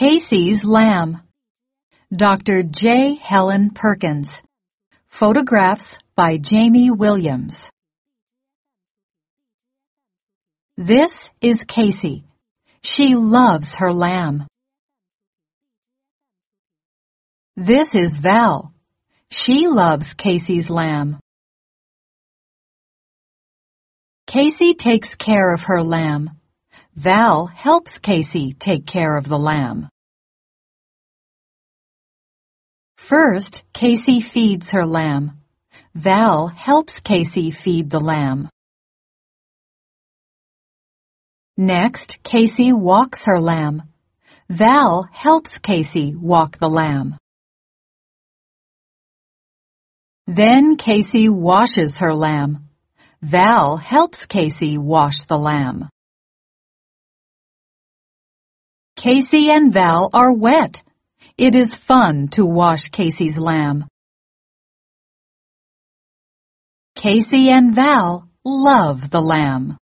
Casey's Lamb. Dr. J. Helen Perkins. Photographs by Jamie Williams. This is Casey. She loves her lamb. This is Val. She loves Casey's lamb. Casey takes care of her lamb. Val helps Casey take care of the lamb. First, Casey feeds her lamb. Val helps Casey feed the lamb. Next, Casey walks her lamb. Val helps Casey walk the lamb. Then Casey washes her lamb. Val helps Casey wash the lamb. Casey and Val are wet. It is fun to wash Casey's lamb. Casey and Val love the lamb.